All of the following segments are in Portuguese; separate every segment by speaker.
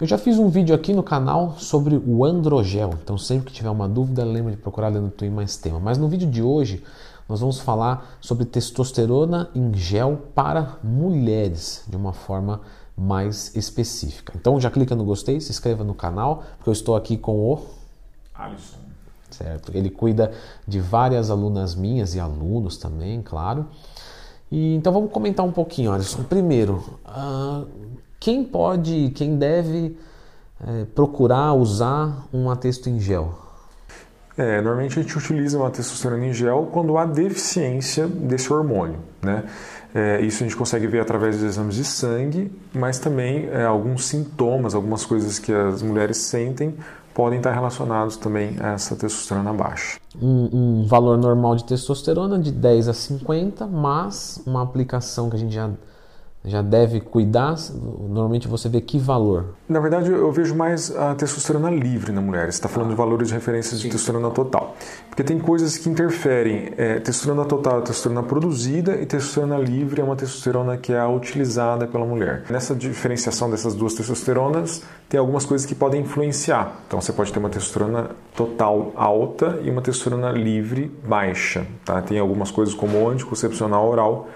Speaker 1: Eu já fiz um vídeo aqui no canal sobre o androgel, então sempre que tiver uma dúvida, lembre de procurar Leandro Twin mais tema. Mas no vídeo de hoje, nós vamos falar sobre testosterona em gel para mulheres, de uma forma mais específica. Então já clica no gostei, se inscreva no canal, porque eu estou aqui com o
Speaker 2: Alisson.
Speaker 1: Certo. Ele cuida de várias alunas minhas e alunos também, claro. E então vamos comentar um pouquinho, Alisson. Primeiro, uh, quem pode, quem deve é, procurar usar um atesto em gel?
Speaker 2: É, normalmente a gente utiliza uma testosterona em gel quando há deficiência desse hormônio, né? É, isso a gente consegue ver através dos exames de sangue, mas também é, alguns sintomas, algumas coisas que as mulheres sentem podem estar relacionados também a essa testosterona baixa.
Speaker 1: Um, um, valor normal de testosterona de 10 a 50, mas uma aplicação que a gente já já deve cuidar? Normalmente você vê que valor?
Speaker 2: Na verdade, eu vejo mais a testosterona livre na mulher. Você está falando de valores de referência de Sim. testosterona total. Porque tem coisas que interferem. É, testosterona total é testosterona produzida e testosterona livre é uma testosterona que é utilizada pela mulher. Nessa diferenciação dessas duas testosteronas, tem algumas coisas que podem influenciar. Então, você pode ter uma testosterona total alta e uma testosterona livre baixa. Tá? Tem algumas coisas como anticoncepcional oral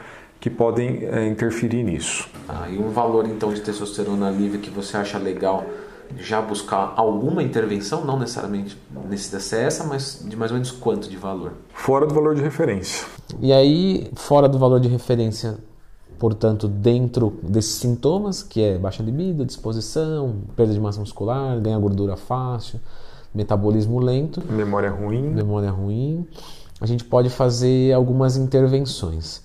Speaker 2: que podem é, interferir nisso.
Speaker 1: Ah, e um valor então de testosterona livre que você acha legal já buscar alguma intervenção, não necessariamente necessita essa, mas de mais ou menos quanto de valor?
Speaker 2: Fora do valor de referência.
Speaker 1: E aí, fora do valor de referência, portanto, dentro desses sintomas, que é baixa libido, disposição, perda de massa muscular, ganhar gordura fácil, metabolismo lento,
Speaker 2: memória ruim,
Speaker 1: memória ruim, a gente pode fazer algumas intervenções.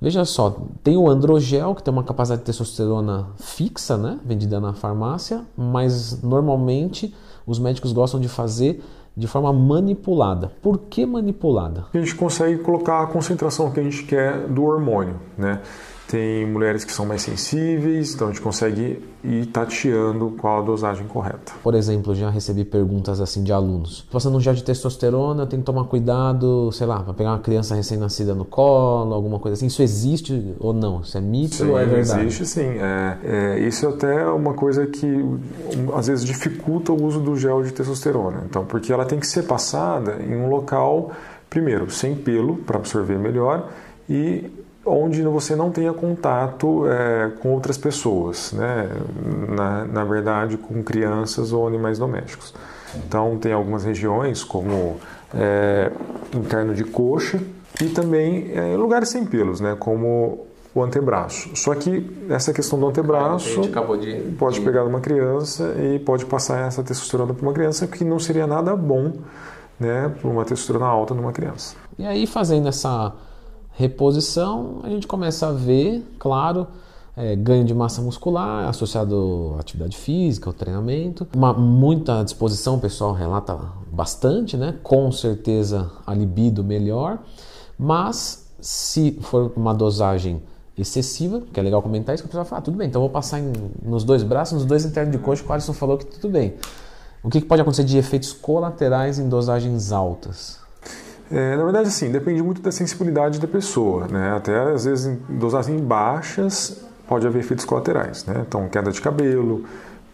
Speaker 1: Veja só, tem o androgel, que tem uma capacidade de testosterona fixa, né? Vendida na farmácia, mas normalmente os médicos gostam de fazer de forma manipulada. Por que manipulada?
Speaker 2: A gente consegue colocar a concentração que a gente quer do hormônio, né? Tem mulheres que são mais sensíveis, então a gente consegue ir tateando qual a dosagem correta.
Speaker 1: Por exemplo, já recebi perguntas assim de alunos. Passando um gel de testosterona, tem que tomar cuidado, sei lá, para pegar uma criança recém-nascida no colo, alguma coisa assim. Isso existe ou não? Isso é mito
Speaker 2: sim,
Speaker 1: ou é verdade?
Speaker 2: Existe sim. É, é, isso é até uma coisa que às vezes dificulta o uso do gel de testosterona. Então, porque ela tem que ser passada em um local, primeiro, sem pelo, para absorver melhor, e onde você não tenha contato é, com outras pessoas, né? Na, na, verdade, com crianças ou animais domésticos. Então, tem algumas regiões, como é, interno de coxa, e também é, lugares sem pelos, né? como o antebraço. Só que essa questão do antebraço
Speaker 1: de,
Speaker 2: pode de... pegar uma criança e pode passar essa testosterona para uma criança, que não seria nada bom né, para uma testosterona alta numa criança.
Speaker 1: E aí, fazendo essa reposição, a gente começa a ver, claro, é, ganho de massa muscular associado à atividade física, ao treinamento. Uma, muita disposição, o pessoal relata bastante, né? Com certeza a libido melhor, mas se for uma dosagem excessiva, que é legal comentar isso, que o pessoal fala, ah, tudo bem, então vou passar em, nos dois braços, nos dois internos de coxa, o Alisson falou que tudo bem. O que, que pode acontecer de efeitos colaterais em dosagens altas?
Speaker 2: É, na verdade, assim, depende muito da sensibilidade da pessoa, né? Até às vezes em dosagens baixas pode haver efeitos colaterais, né? Então, queda de cabelo,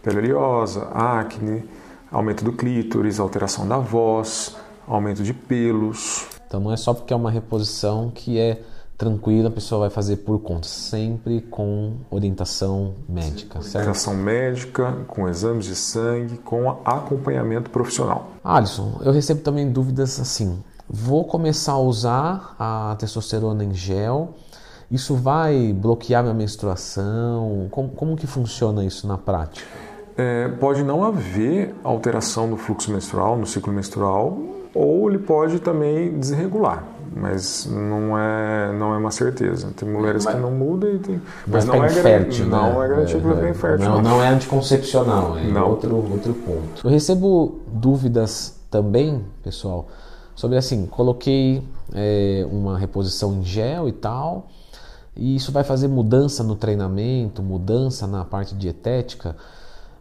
Speaker 2: pele oleosa, acne, aumento do clítoris, alteração da voz, aumento de pelos.
Speaker 1: Então, não é só porque é uma reposição que é tranquila, a pessoa vai fazer por conta, sempre com orientação médica, certo?
Speaker 2: Orientação médica, com exames de sangue, com acompanhamento profissional.
Speaker 1: Alisson, eu recebo também dúvidas assim. Vou começar a usar a testosterona em gel. Isso vai bloquear minha menstruação? Como, como que funciona isso na prática?
Speaker 2: É, pode não haver alteração no fluxo menstrual, no ciclo menstrual, ou ele pode também desregular, mas não é não é uma certeza. Tem mulheres mas, que não mudam e tem,
Speaker 1: mas, não é,
Speaker 2: infértil, né? não é garantido que vai ficar infértil.
Speaker 1: Não, não é anticoncepcional, é não. Outro, outro ponto. Eu recebo dúvidas também, pessoal, sobre assim, coloquei é, uma reposição em gel e tal, e isso vai fazer mudança no treinamento, mudança na parte dietética?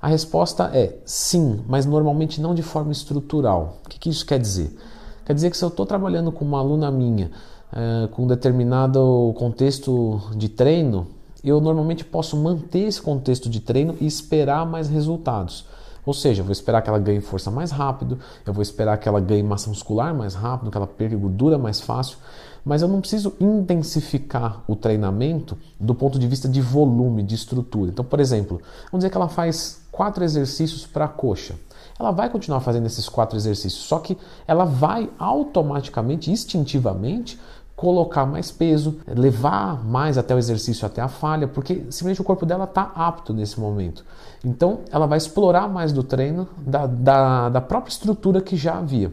Speaker 1: A resposta é sim, mas normalmente não de forma estrutural. O que, que isso quer dizer? Quer dizer que se eu estou trabalhando com uma aluna minha, é, com um determinado contexto de treino, eu normalmente posso manter esse contexto de treino e esperar mais resultados. Ou seja, eu vou esperar que ela ganhe força mais rápido, eu vou esperar que ela ganhe massa muscular mais rápido, que ela perca gordura mais fácil, mas eu não preciso intensificar o treinamento do ponto de vista de volume, de estrutura. Então, por exemplo, vamos dizer que ela faz quatro exercícios para a coxa. Ela vai continuar fazendo esses quatro exercícios, só que ela vai automaticamente, instintivamente, colocar mais peso, levar mais até o exercício, até a falha, porque simplesmente o corpo dela está apto nesse momento. Então ela vai explorar mais do treino, da, da, da própria estrutura que já havia.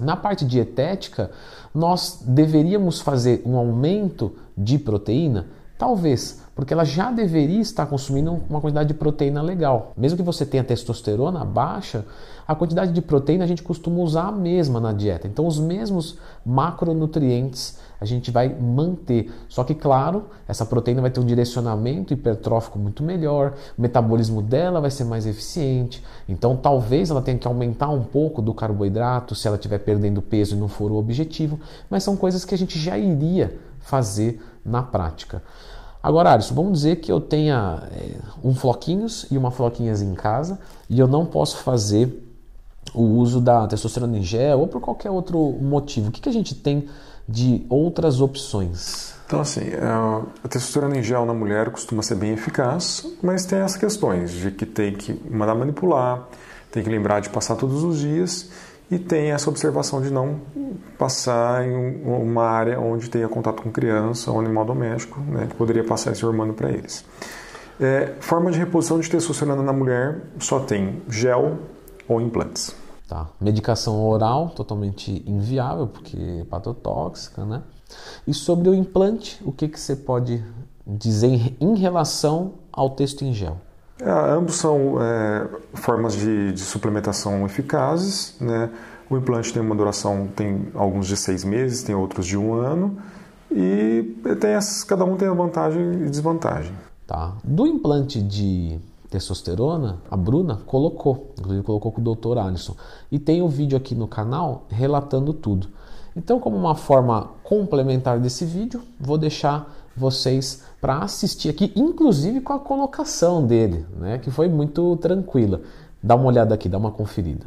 Speaker 1: Na parte dietética, nós deveríamos fazer um aumento de proteína Talvez, porque ela já deveria estar consumindo uma quantidade de proteína legal. Mesmo que você tenha testosterona baixa, a quantidade de proteína a gente costuma usar a mesma na dieta. Então, os mesmos macronutrientes a gente vai manter. Só que, claro, essa proteína vai ter um direcionamento hipertrófico muito melhor, o metabolismo dela vai ser mais eficiente. Então, talvez ela tenha que aumentar um pouco do carboidrato se ela estiver perdendo peso e não for o objetivo, mas são coisas que a gente já iria fazer na prática. Agora, Alisson, vamos dizer que eu tenha é, um floquinhos e uma floquinhas em casa e eu não posso fazer o uso da testosterona em gel ou por qualquer outro motivo. O que, que a gente tem de outras opções?
Speaker 2: Então, assim, é, a testosterona em gel na mulher costuma ser bem eficaz, mas tem as questões de que tem que mandar manipular, tem que lembrar de passar todos os dias e tem essa observação de não passar em uma área onde tenha contato com criança ou animal doméstico, né, que poderia passar esse hormônio para eles. É, forma de reposição de testosterona na mulher só tem gel ou implantes.
Speaker 1: Tá. Medicação oral totalmente inviável, porque é patotóxica, né? E sobre o implante, o que, que você pode dizer em relação ao texto em gel?
Speaker 2: É, ambos são é, formas de, de, suplementação eficazes. Né? O implante tem uma duração, tem alguns de seis meses, tem outros de um ano. E tem as, cada um tem a vantagem e desvantagem.
Speaker 1: Tá. Do implante de testosterona, a Bruna colocou, inclusive colocou com o Dr. Alisson. E tem o um vídeo aqui no canal relatando tudo. Então, como uma forma complementar desse vídeo, vou deixar vocês para assistir aqui, inclusive com a colocação dele, né, que foi muito tranquila. Dá uma olhada aqui, dá uma conferida.